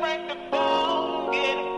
break the bone,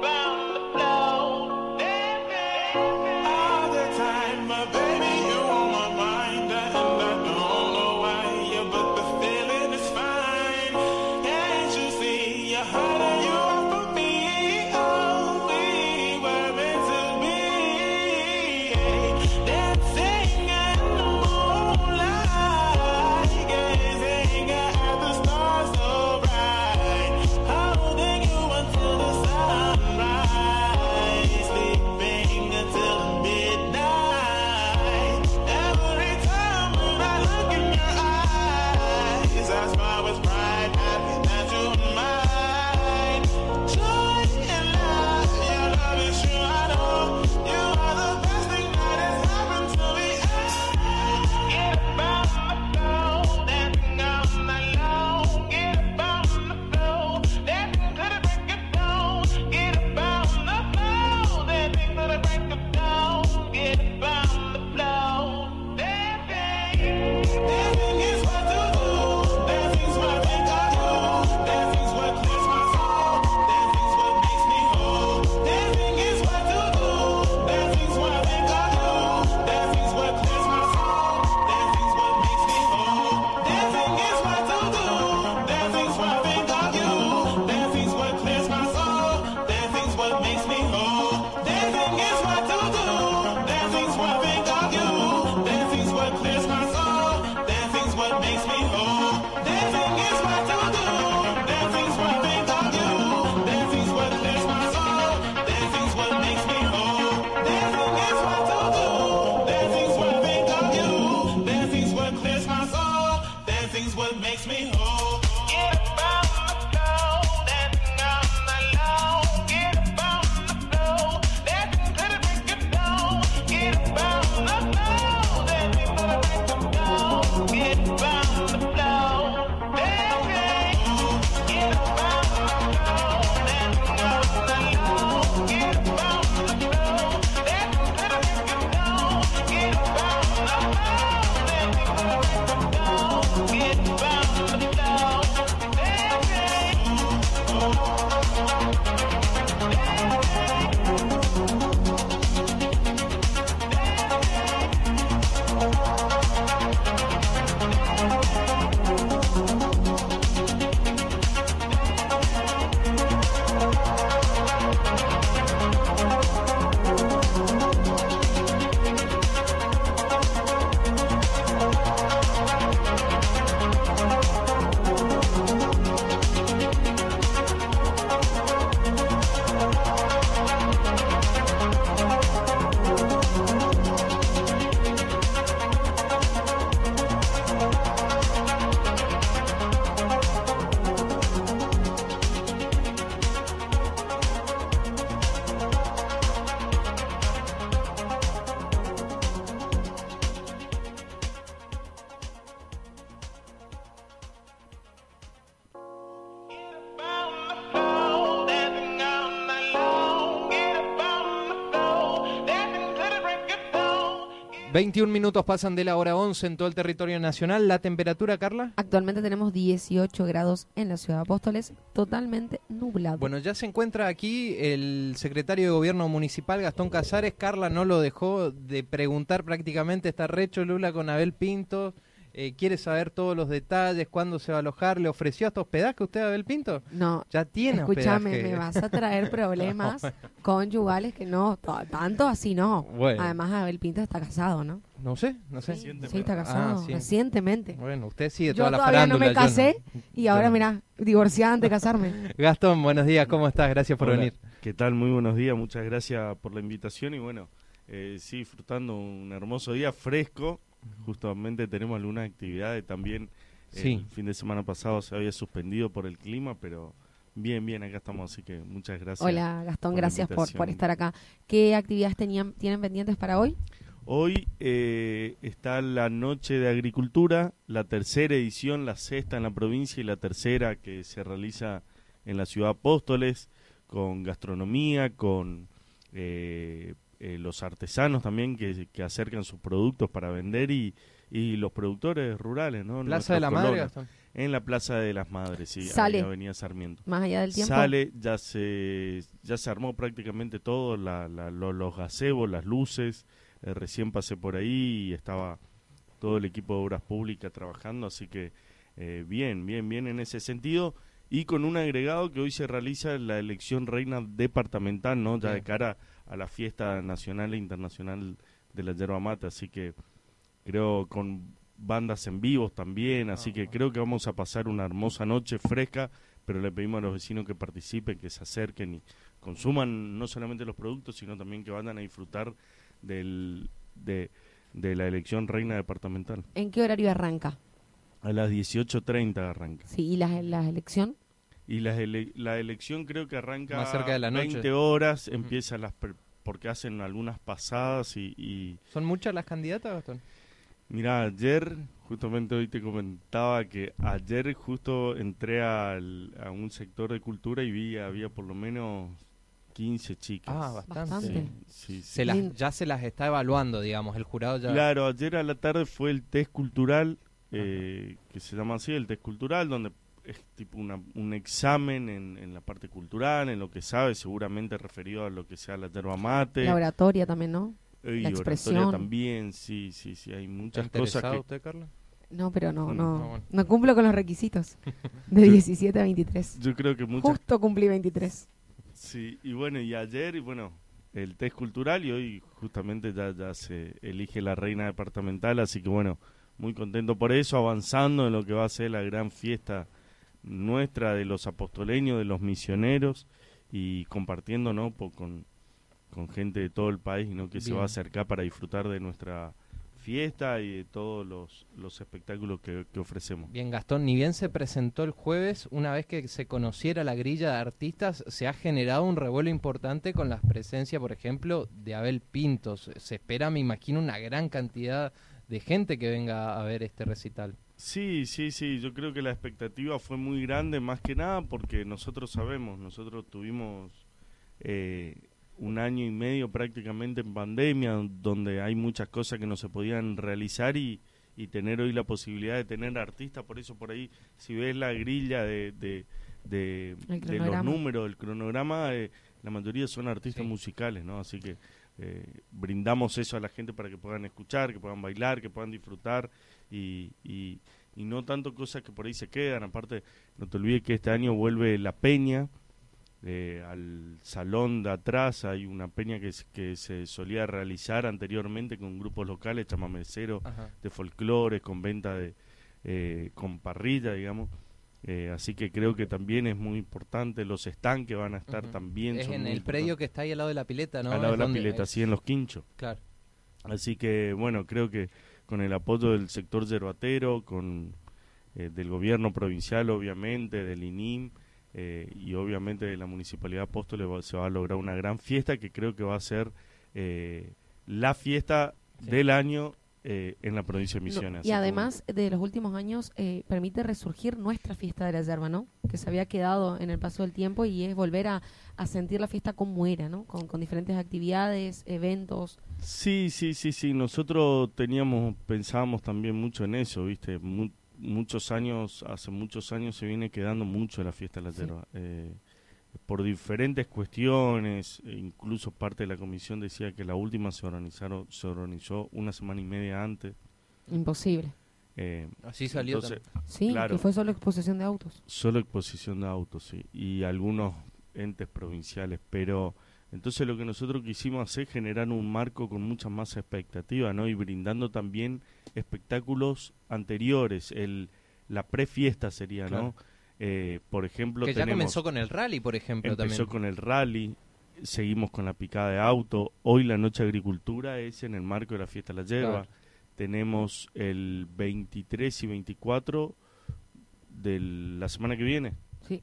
21 minutos pasan de la hora 11 en todo el territorio nacional. ¿La temperatura, Carla? Actualmente tenemos 18 grados en la ciudad de Apóstoles, totalmente nublado. Bueno, ya se encuentra aquí el secretario de Gobierno Municipal, Gastón Casares. Carla no lo dejó de preguntar prácticamente. Está recho Lula con Abel Pinto. Eh, quiere saber todos los detalles, cuándo se va a alojar. ¿Le ofreció hasta hospedaje usted a Abel Pinto? No. Ya tiene Escúchame, me vas a traer problemas conyugales que no, tanto así no. Además, Abel Pinto está casado, ¿no? No sé, no sé. Sí, está casado, ah, recientemente. Bueno, usted sigue toda yo la todavía no me casé y ahora, mira, divorciada antes de casarme. Gastón, buenos días, ¿cómo estás? Gracias por venir. ¿Qué tal? Muy buenos días, muchas gracias por la invitación y bueno, eh, sí, disfrutando un hermoso día fresco, justamente tenemos algunas actividades también. El fin de semana pasado se había suspendido por el clima, pero bien, bien, acá estamos, así que muchas gracias. Hola Gastón, gracias por, por estar acá. ¿Qué actividades tenían, tienen pendientes para hoy? Hoy eh, está la Noche de Agricultura, la tercera edición, la sexta en la provincia y la tercera que se realiza en la ciudad Apóstoles, con gastronomía, con eh, eh, los artesanos también que, que, acercan sus productos para vender y, y los productores rurales, ¿no? Plaza de la Madre. En la Plaza de las Madres, sí, Sale. Avenida Sarmiento. Más allá del tiempo. Sale, ya se, ya se armó prácticamente todo, la, los gazebos, las luces. Eh, recién pasé por ahí y estaba todo el equipo de obras públicas trabajando, así que eh, bien, bien, bien en ese sentido. Y con un agregado que hoy se realiza la elección reina departamental, ¿no? Ya de cara a la fiesta nacional e internacional de la yerba mate, así que creo con bandas en vivos también, así que creo que vamos a pasar una hermosa noche fresca, pero le pedimos a los vecinos que participen, que se acerquen y consuman no solamente los productos, sino también que vayan a disfrutar del, de, la elección reina departamental. ¿En qué horario arranca? A las 18.30 arranca. Sí, ¿y la, la elección? Y la, la elección creo que arranca Más cerca de la noche. 20 horas, empieza las porque hacen algunas pasadas y, ¿Son muchas las candidatas, Gastón? Mira, ayer, justamente hoy te comentaba que ayer justo entré a un sector de cultura y vi, había por lo menos 15 chicas. Ah, bastante. Se las, ya se las está evaluando, digamos, el jurado ya... Claro, ayer a la tarde fue el test cultural, eh, que se llama así, el test cultural, donde es tipo un examen en, la parte cultural, en lo que sabe, seguramente referido a lo que sea la yerba mate. La oratoria también, ¿no? Y la expresión. también, sí, sí, sí, hay muchas cosas que... usted, Carla? No, pero no, no, no, cumplo con los requisitos de 17 a 23. Yo creo que muchas... Justo cumplí 23. Sí, y bueno, y ayer, y bueno, el test cultural y hoy justamente ya, ya se elige la reina departamental, así que bueno, muy contento por eso, avanzando en lo que va a ser la gran fiesta nuestra de los apostoleños, de los misioneros y compartiendo ¿no? con, con gente de todo el país ¿no? que se va a acercar para disfrutar de nuestra fiesta y de todos los, los espectáculos que, ofrecemos. Bien, Gastón, ni bien se presentó el jueves, una vez que se conociera la grilla de artistas, se ha generado un revuelo importante con la presencia, por ejemplo, de Abel Pintos. Se espera, me imagino, una gran cantidad de gente que venga a ver este recital. Sí, sí, sí, yo creo que la expectativa fue muy grande, más que nada porque nosotros sabemos, nosotros tuvimos eh, un año y medio prácticamente en pandemia, donde hay muchas cosas que no se podían realizar y, y tener hoy la posibilidad de tener artistas, por eso por ahí, si ves la grilla de, de, de, los números, el cronograma, eh, la mayoría son artistas musicales, ¿no? Así que eh, brindamos eso a la gente para que puedan escuchar, que puedan bailar, que puedan disfrutar y, y, no tanto cosas que por ahí se quedan. Aparte, no te olvides que este año vuelve la peña. Eh, al salón de atrás hay una peña que, que se solía realizar anteriormente con grupos locales, chamameceros, de folclore, con venta de, eh, con parrilla, digamos. Eh, así que creo que también es muy importante. Los stands que van a estar también. Es en el predio que está ahí al lado de la pileta, ¿no? Al lado de la pileta, sí, en los quinchos. Claro. Así que, bueno, creo que con el apoyo del sector yerbatero, con eh, del gobierno provincial, obviamente, del INIM eh, y obviamente de la Municipalidad de Apóstoles, se va a lograr una gran fiesta que creo que va a ser la fiesta del año eh, en la provincia de Misiones. y además de los últimos años eh, permite resurgir nuestra fiesta de la yerba, ¿no? Que se había quedado en el paso del tiempo y es volver a, sentir la fiesta como era, ¿no? Con, diferentes actividades, eventos. Sí, sí, sí, sí. Nosotros teníamos, pensábamos también mucho en eso, ¿viste? muchos años, hace muchos años se viene quedando mucho la fiesta de la yerba. Eh, por diferentes cuestiones, e incluso parte de la comisión decía que la última se organizaron, se organizó una semana y media antes. Imposible. Eh, Así salió. sí, que fue solo exposición de autos. Solo exposición de autos, sí, y algunos entes provinciales, pero entonces lo que nosotros quisimos hacer es generar un marco con mucha más expectativa, ¿no? Y brindando también espectáculos anteriores, el la prefiesta sería, ¿no? Eh, por ejemplo, que ya comenzó con el rally, por ejemplo. Empezó con el rally, seguimos con la picada de auto. Hoy la noche de agricultura es en el marco de la fiesta de la yerba. Tenemos el 23 y 24 de la semana que viene. Sí.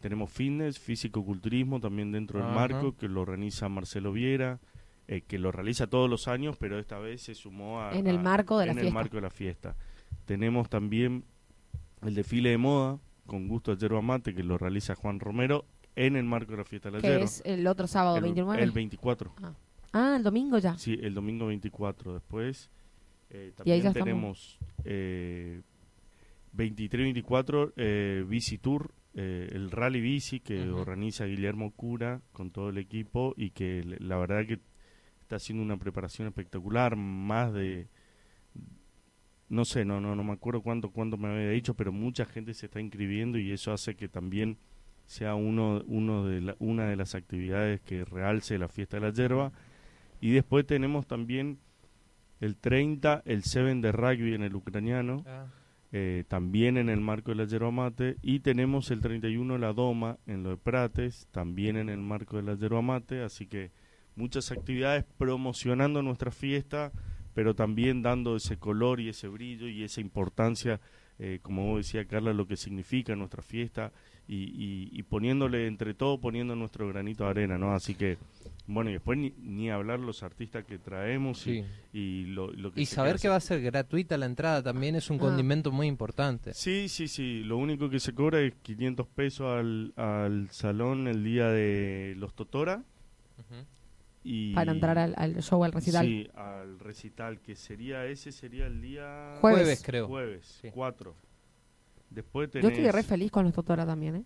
Tenemos fitness, físico-culturismo también dentro del marco, que lo organiza Marcelo Viera. Eh, que lo realiza todos los años, pero esta vez se sumó a, en el marco de la en el marco de la fiesta. Tenemos también el desfile de moda, con gusto a yerba mate que lo realiza Juan Romero en el marco de la fiesta de la que es el otro sábado, el, 29. El 24. Ah. ah. el domingo ya. Sí, el domingo 24. Después eh, también tenemos eh, 23-24, eh, Bici Tour, eh, el Rally Bici que organiza Guillermo Cura con todo el equipo y que la verdad que está haciendo una preparación espectacular, más de no sé, no no no me acuerdo cuánto cuánto me había dicho, pero mucha gente se está inscribiendo y eso hace que también sea uno uno de la- una de las actividades que realce la fiesta de la yerba. Y después tenemos también el 30 el 7 de rugby en el ucraniano Ah, eh, también en el marco de la yerba mate. Y tenemos el 31 la doma en lo de Prates también en el marco de la yerba mate. Así que muchas actividades promocionando nuestra fiesta pero también dando ese color y ese brillo y esa importancia eh, como vos decía Carla lo que significa nuestra fiesta y, y- y poniéndole entre todo poniendo nuestro granito de arena no así que bueno y después ni, ni hablar los artistas que traemos y- sí. y, lo, lo que Y se saber que va a ser gratuita la entrada también es un Ah. condimento muy importante. Sí, sí, sí. Lo único que se cobra es 500 pesos al, al salón el día de los Totora. Ujú. Y Para entrar al, al show, al recital. Sí, al recital, que sería, ese sería el día... Jueves. Jueves, creo. Jueves, Sí. 4. Después Yo estoy re feliz con los Totora también, ¿eh?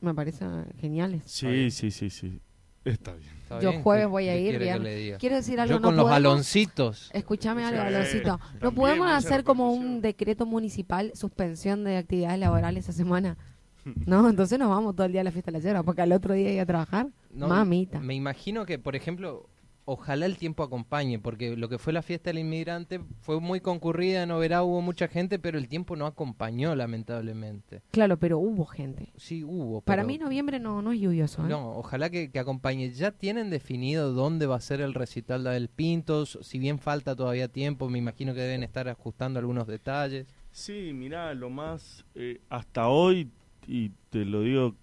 Me parecen geniales. Sí, sí, sí, sí. Está bien. Está Yo bien, jueves ¿qué- voy a ir, bien. Quiero decir algo, Yo no con los podemos- aloncitos. Escúchame algo, Sí, Aloncito. ¿No podemos hacer como un decreto municipal suspensión de actividades laborales esa semana? No, entonces nos vamos todo el día a la fiesta de la yerba, porque al otro día ir a trabajar. No, Mamita. Me imagino que, por ejemplo, ojalá el tiempo acompañe, porque lo que fue la fiesta del inmigrante fue muy concurrida, en Oberá hubo mucha gente, pero el tiempo no acompañó, lamentablemente. Claro, pero hubo gente. Sí, hubo. Para mí noviembre no, no es lluvioso. ¿eh? No, ojalá que, que acompañe. ¿Ya tienen definido dónde va a ser el recital de Abel Pintos? Si bien falta todavía tiempo, me imagino que deben estar ajustando algunos detalles. Sí, mirá, lo más... eh, hasta hoy, y te lo digo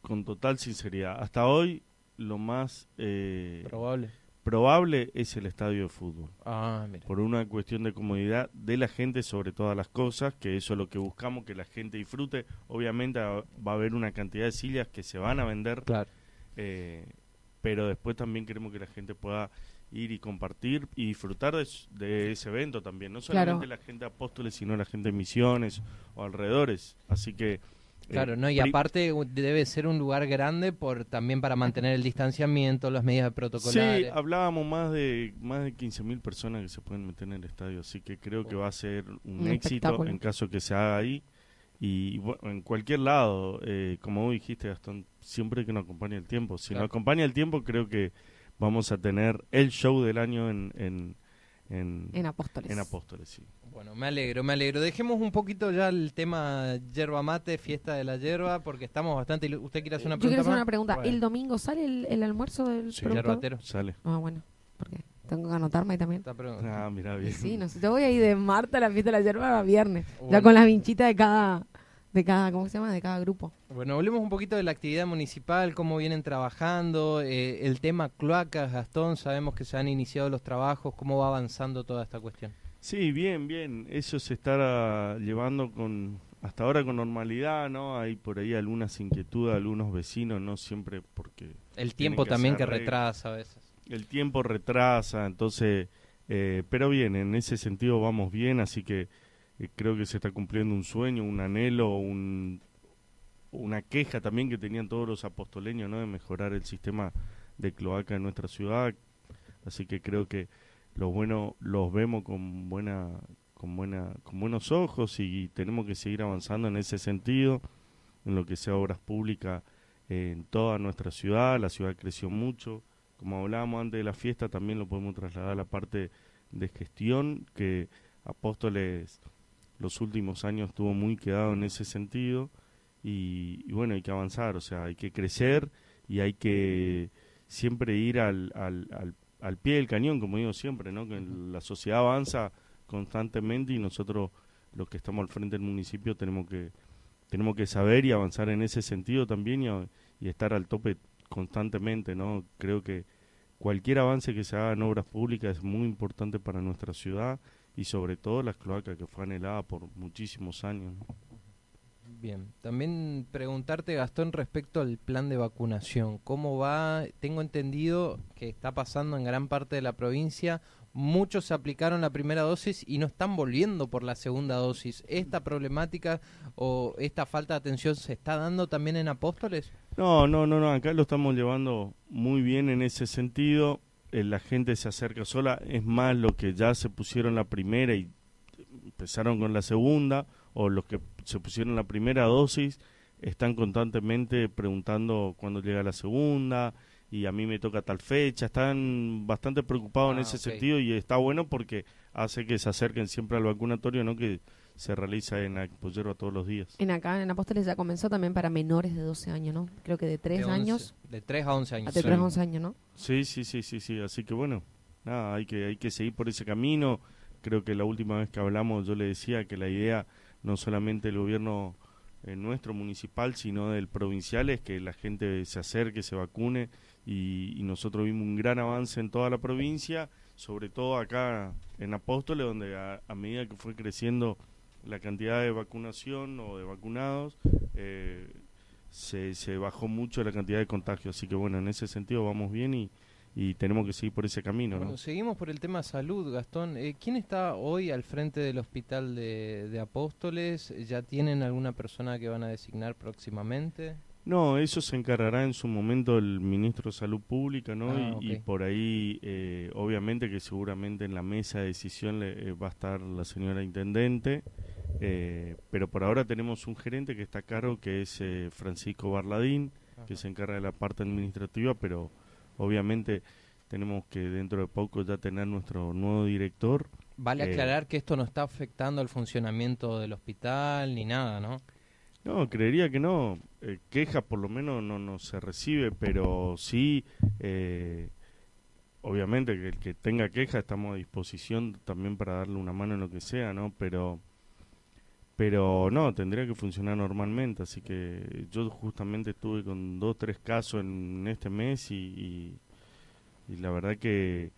con total sinceridad, hasta hoy lo más eh, Probable. probable es el estadio de fútbol. Ah, mira. por una cuestión de comodidad de la gente sobre todas las cosas, que eso es lo que buscamos, que la gente disfrute. Obviamente ah, va a haber una cantidad de sillas que se van a vender, Claro. eh, pero después también queremos que la gente pueda ir y compartir y disfrutar de, ese evento también, no Claro. solamente la gente de Apóstoles, sino la gente de Misiones o alrededores. Así que... eh, Claro, no y aparte debe ser un lugar grande por también para mantener el distanciamiento, las medidas Sí, protocolares. hablábamos más de más de 15.000 personas que se pueden meter en el estadio, así que creo que va a ser un, Un éxito en caso que se haga ahí. Y bueno, en cualquier lado, eh, como vos dijiste, Gastón, siempre que nos acompañe el tiempo. Si Claro. nos acompaña el tiempo, creo que vamos a tener el show del año en, en, en, En Apóstoles. en Apóstoles. Sí. Bueno, me alegro, me alegro. Dejemos un poquito ya el tema yerba mate, fiesta de la yerba, porque estamos bastante... ¿Usted quiere hacer una Yo quiero pregunta hacer más? una pregunta. Bueno. ¿El domingo sale el, el almuerzo del Sí. Yerbatero. Sale. Ah, bueno. Porque tengo que anotarme ahí también. Pregunta. Ah, mira bien. Sí, no sé. Yo voy a ir de martes a la fiesta de la yerba a viernes. Ya con las vinchitas de cada, de cada, ¿cómo se llama? De cada grupo. Bueno, hablemos un poquito de la actividad municipal, cómo vienen trabajando, eh, el tema cloacas, Gastón, sabemos que se han iniciado los trabajos, cómo va avanzando toda esta cuestión. Sí, bien, bien. Eso se está llevando con hasta ahora con normalidad, ¿no? Hay por ahí algunas inquietudes, algunos vecinos, no siempre porque El tiempo que también que retrasa a veces. el tiempo retrasa, entonces, eh, pero bien, en ese sentido vamos bien, así que eh, creo que se está cumpliendo un sueño, un anhelo, un, una queja también que tenían todos los apostoleños, ¿no? De mejorar el sistema de cloaca en nuestra ciudad, así que creo que los bueno los vemos con buena con buena con buenos ojos y tenemos que seguir avanzando en ese sentido en lo que sea obras públicas eh, en toda nuestra ciudad. La ciudad creció mucho. Como hablábamos antes de la fiesta también lo podemos trasladar a la parte de gestión que Apóstoles los últimos años estuvo muy quedado en ese sentido y, y bueno hay que avanzar o sea hay que crecer y hay que siempre ir al, al, al al pie del cañón, como digo siempre, ¿no? Que la sociedad avanza constantemente y nosotros, los que estamos al frente del municipio, tenemos que tenemos que saber y avanzar en ese sentido también y, a- y estar al tope constantemente, ¿no? Creo que cualquier avance que se haga en obras públicas es muy importante para nuestra ciudad y sobre todo las cloacas que fue anhelada por muchísimos años. ¿no? Bien, también preguntarte, Gastón, respecto al plan de vacunación. ¿Cómo va? Tengo entendido que está pasando en gran parte de la provincia muchos se aplicaron la primera dosis y no están volviendo por la segunda dosis. ¿Esta problemática o esta falta de atención se está dando también en Apóstoles? No, no, no, no, acá lo estamos llevando muy bien en ese sentido. Eh, la gente se acerca sola, es más lo que ya se pusieron la primera y empezaron con la segunda, o los que se pusieron la primera dosis, están constantemente preguntando cuándo llega la segunda, y a mí me toca tal fecha, están bastante preocupados en Ah, ese sentido y está bueno porque hace que se acerquen siempre al vacunatorio, no que se realiza en Apoyerba todos los días. En acá, en Apóstoles ya comenzó también para menores de 12 años, ¿no? Creo que de 3 De 11 años De 3 a 11 a años. de Sí. 3 a 11 años, ¿no? Sí, sí, sí, sí, sí, así que bueno, nada, hay que, hay que seguir por ese camino. Creo que la última vez que hablamos yo le decía que la idea no solamente del gobierno eh, nuestro municipal, sino del provincial es que la gente se acerque, se vacune y, y nosotros vimos un gran avance en toda la provincia, sobre todo acá en Apóstoles, donde a, a medida que fue creciendo la cantidad de vacunación o de vacunados, eh, se, se bajó mucho la cantidad de contagios. Así que bueno, en ese sentido vamos bien y, y tenemos que seguir por ese camino, ¿no? Bueno, seguimos por el tema salud, Gastón. Eh, ¿Quién está hoy al frente del hospital de, de Apóstoles? ¿Ya tienen alguna persona que van a designar próximamente? No, eso se encargará en su momento el ministro de Salud Pública, ¿no? Ah, y, por ahí, eh, obviamente que seguramente en la mesa de decisión le, eh, va a estar la señora intendente, eh, pero por ahora tenemos un gerente que está a cargo, que es eh, Francisco Barladín, que se encarga de la parte administrativa, pero obviamente tenemos que dentro de poco ya tener nuestro nuevo director. Vale Eh, aclarar que esto no está afectando al funcionamiento del hospital ni nada, ¿no? No, creería que no. Eh, quejas por lo menos no, no se recibe, pero sí, eh, obviamente que el que tenga queja estamos a disposición también para darle una mano en lo que sea, ¿no? Pero, pero no, tendría que funcionar normalmente. Así que yo justamente estuve con dos, tres casos en este mes y, y, y la verdad que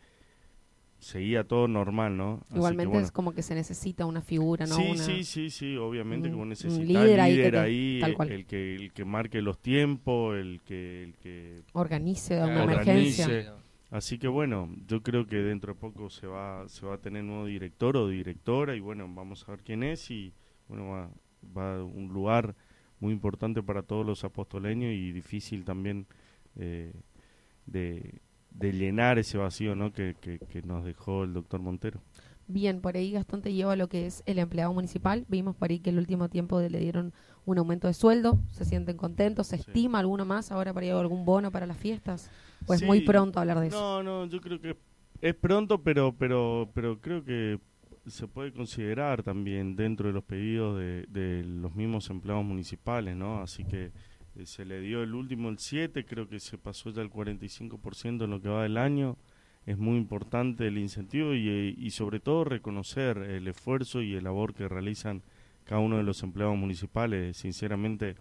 seguía todo normal, ¿no? Que, Igualmente bueno. es como que se necesita una figura, ¿no? Sí, Una- sí, sí, sí, obviamente un- que vos un necesitas líder ahí que líder te- ahí, tal el- cual. El, que el que marque los tiempos, el que el que Organice una Claro, emergencia. organice. así que bueno, yo creo que dentro de poco se va se va a tener nuevo director o directora y bueno, vamos a ver quién es y bueno, va va a un lugar muy importante para todos los apostoleños y difícil también eh, de, de llenar ese vacío, ¿no? Que, que, que nos dejó el doctor Montero. Bien, por ahí Gastón te lleva a lo que es el empleado municipal. Vimos por ahí que el último tiempo le dieron un aumento de sueldo, se sienten contentos, se Sí. estima alguno más ahora para llevar algún bono para las fiestas. Pues Sí. muy pronto hablar de eso. No, no, yo creo que es pronto, pero pero pero creo que se puede considerar también dentro de los pedidos de, de los mismos empleados municipales, ¿no? Así que eh, se le dio el último, el 7, creo que se pasó ya el 45% en lo que va del año. Es muy importante el incentivo y, eh, y sobre todo reconocer el esfuerzo y el labor que realizan cada uno de los empleados municipales. Sinceramente,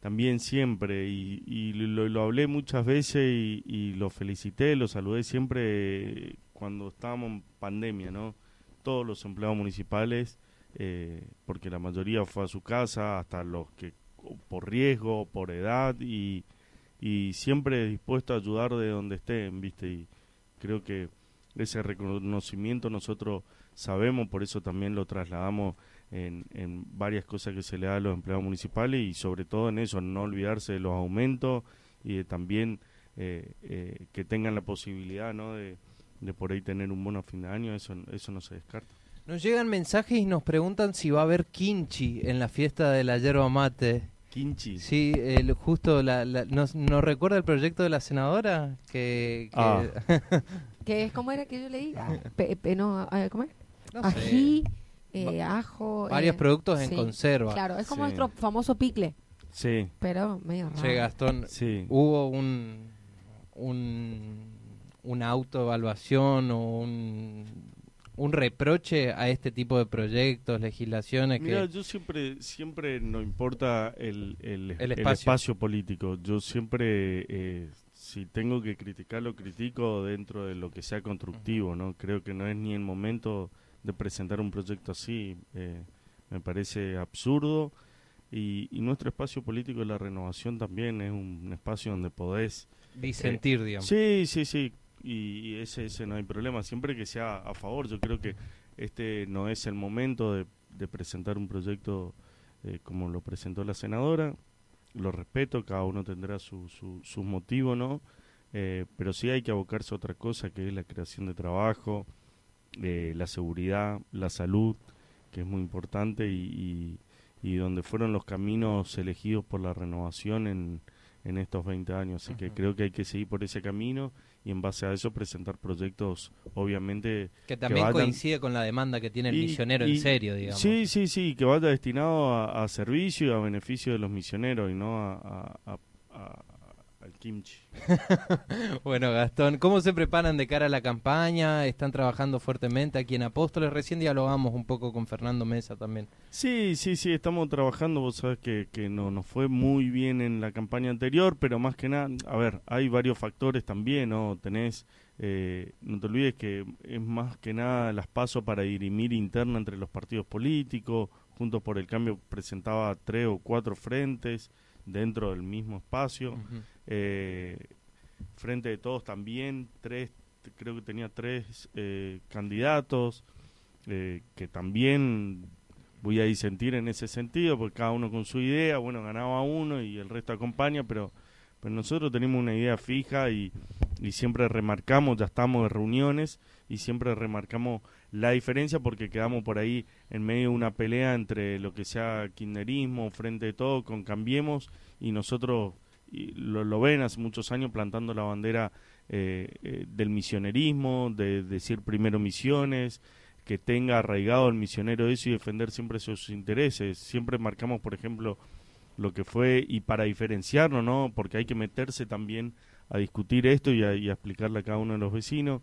también siempre y, y lo, lo hablé muchas veces y, y lo felicité, lo saludé siempre eh, cuando estábamos en pandemia, ¿no? Todos los empleados municipales, eh, porque la mayoría fue a su casa, hasta los que por riesgo, por edad y, y siempre dispuesto a ayudar de donde estén, ¿viste? Y creo que ese reconocimiento nosotros sabemos, por eso también lo trasladamos en, en varias cosas que se le da a los empleados municipales y sobre todo en eso, no olvidarse de los aumentos y de también eh, eh, que tengan la posibilidad ¿no? de, de por ahí tener un bono a fin de año, eso, eso no se descarta. Nos llegan mensajes y nos preguntan si va a haber kimchi en la fiesta de la yerba mate. Quinchi. Sí, el- justo, la, la- ¿nos, nos recuerda el proyecto de la senadora? Que, que- Ah. ¿Qué es? ¿Cómo era que yo leí? Pe- pe- no, eh, ¿Cómo es? no sé, Ají, eh, ajo. varios eh, productos en sí, conserva. Claro, es como Sí. nuestro famoso picle, Sí, pero medio raro. Che, Gastón, sí. hubo un, un una autoevaluación o un, un reproche a este tipo de proyectos, legislaciones Mira, que yo siempre, siempre no importa el, el, El el espacio. político. Yo siempre, eh, si tengo que criticar, lo critico dentro de lo que sea constructivo, ¿no? Creo que no es ni el momento de presentar un proyecto así. eh, me parece absurdo. Y, y nuestro espacio político de la renovación también es un espacio donde podés disentir, digamos. Sí, sí, sí. Y ese, ese no hay problema, siempre que sea a favor. Yo creo que este no es el momento de, presentar un proyecto eh, como lo presentó la senadora. Lo respeto, cada uno tendrá su, su, motivo, ¿no? Eh, pero sí hay que abocarse a otra cosa, que es la creación de trabajo, eh, la seguridad, la salud, que es muy importante y, y, donde fueron los caminos elegidos por la renovación en, en estos 20 años. Así que creo que hay que seguir por ese camino y en base a eso presentar proyectos, obviamente... Que también coincide con la demanda que tiene el misionero en serio, digamos. Sí, sí, sí, que vaya destinado a, servicio y a beneficio de los misioneros y no a, al kimchi. bueno, Gastón, ¿cómo se preparan de cara a la campaña? ¿Están trabajando fuertemente aquí en Apóstoles? Recién dialogamos un poco con Fernando Mesa también. Sí, sí, sí, estamos trabajando. Vos sabés que, que no nos fue muy bien en la campaña anterior, pero más que nada, a ver, hay varios factores también, ¿no? Tenés, eh, no te olvides que es más que nada las pasos para dirimir interna entre los partidos políticos. Juntos por el Cambio presentaba tres o cuatro frentes dentro del mismo espacio. Eh, frente de todos también, tres, creo que tenía tres eh, candidatos eh, que también voy a disentir en ese sentido, porque cada uno con su idea, bueno, ganaba uno y el resto acompaña, pero, pero nosotros tenemos una idea fija y, y siempre remarcamos, ya estamos de reuniones y siempre remarcamos la diferencia porque quedamos por ahí en medio de una pelea entre lo que sea kirchnerismo, frente de todo, con Cambiemos y nosotros lo, lo, ven hace muchos años plantando la bandera eh, eh, del misionerismo, de, decir primero misiones, que tenga arraigado el misionero eso y defender siempre sus intereses. Siempre marcamos, por ejemplo, lo que fue, y para diferenciarnos, ¿no? Porque hay que meterse también a discutir esto y a, explicarle a cada uno de los vecinos.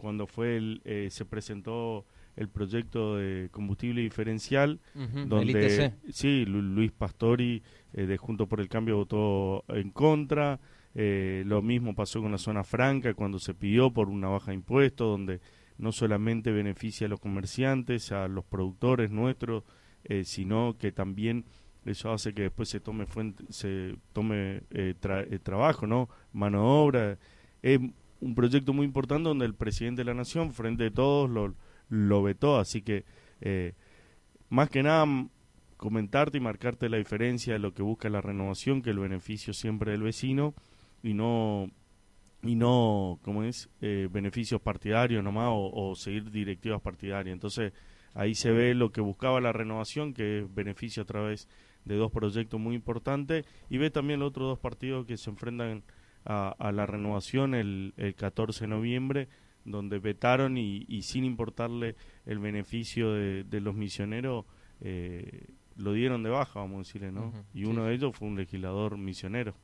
Cuando fue el, eh, se presentó el proyecto de combustible diferencial, donde sí, Luis Pastori eh, de Junto por el Cambio votó en contra. Eh, lo mismo pasó con la zona franca cuando se pidió por una baja de impuestos, donde no solamente beneficia a los comerciantes, a los productores nuestros, eh, sino que también eso hace que después se tome fuente, se tome trabajo, no, mano de obra. Un proyecto muy importante donde el presidente de la nación, frente a todos, lo, lo vetó, así que más que nada comentarte y marcarte la diferencia de lo que busca la renovación, que el beneficio siempre del vecino y no y no como es eh, beneficios partidarios nomás o, o, seguir directivas partidarias. Entonces ahí se ve lo que buscaba la renovación que es beneficio a través de dos proyectos muy importantes y ve también los otros dos partidos que se enfrentan a, a la renovación el, el 14 de noviembre donde vetaron y, y sin importarle el beneficio de, de los misioneros eh, lo dieron de baja, vamos a decirle, ¿no? y uno de ellos fue un legislador misionero.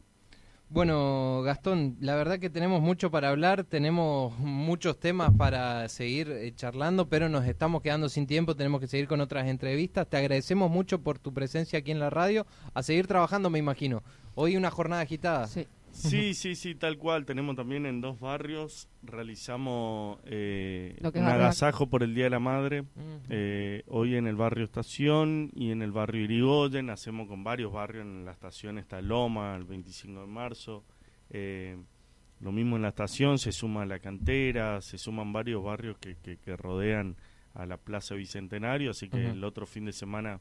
Bueno, Gastón, la verdad que tenemos mucho para hablar, tenemos muchos temas para seguir eh, charlando, pero nos estamos quedando sin tiempo, tenemos que seguir con otras entrevistas. Te agradecemos mucho por tu presencia aquí en la radio, a seguir trabajando, me imagino. Hoy una jornada agitada. Sí. Sí, sí, sí, tal cual. Tenemos también en dos barrios, realizamos eh, un agasajo por el Día de la Madre. Eh, hoy en el barrio Estación y en el barrio Irigoyen. Hacemos con varios barrios. En la estación está Loma, el 25 de marzo. Eh, lo mismo en la estación, se suma la cantera, se suman varios barrios que, que, rodean a la Plaza Bicentenario. Así que el otro fin de semana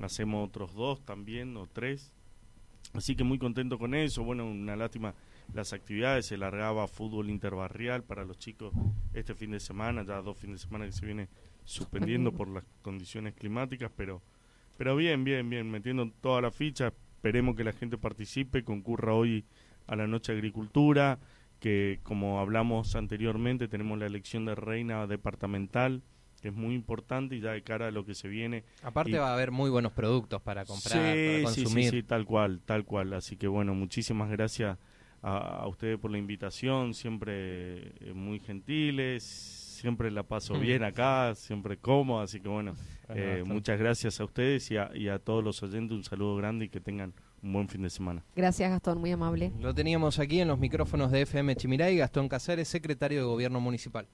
hacemos otros dos también, o tres. Así que muy contento con eso. Bueno, una lástima las actividades. Se largaba fútbol interbarrial para los chicos este fin de semana, ya dos fines de semana que se viene suspendiendo por las condiciones climáticas, pero, pero bien, bien, bien, metiendo toda la ficha. Esperemos que la gente participe, concurra hoy a la Noche Agricultura, que como hablamos anteriormente tenemos la elección de reina departamental que es muy importante y ya de cara a lo que se viene. Aparte va a haber muy buenos productos para comprar, para consumir. Sí, sí, tal cual, tal cual. Así que bueno, muchísimas gracias a, ustedes por la invitación, siempre eh, muy gentiles, siempre la paso mm. bien acá, siempre cómodo, así que bueno, eh, muchas gracias a ustedes y a, y a todos los oyentes, un saludo grande y que tengan un buen fin de semana. Gracias Gastón, muy amable. Lo teníamos aquí en los micrófonos de FM Chimiray, Gastón Casares, secretario de Gobierno Municipal.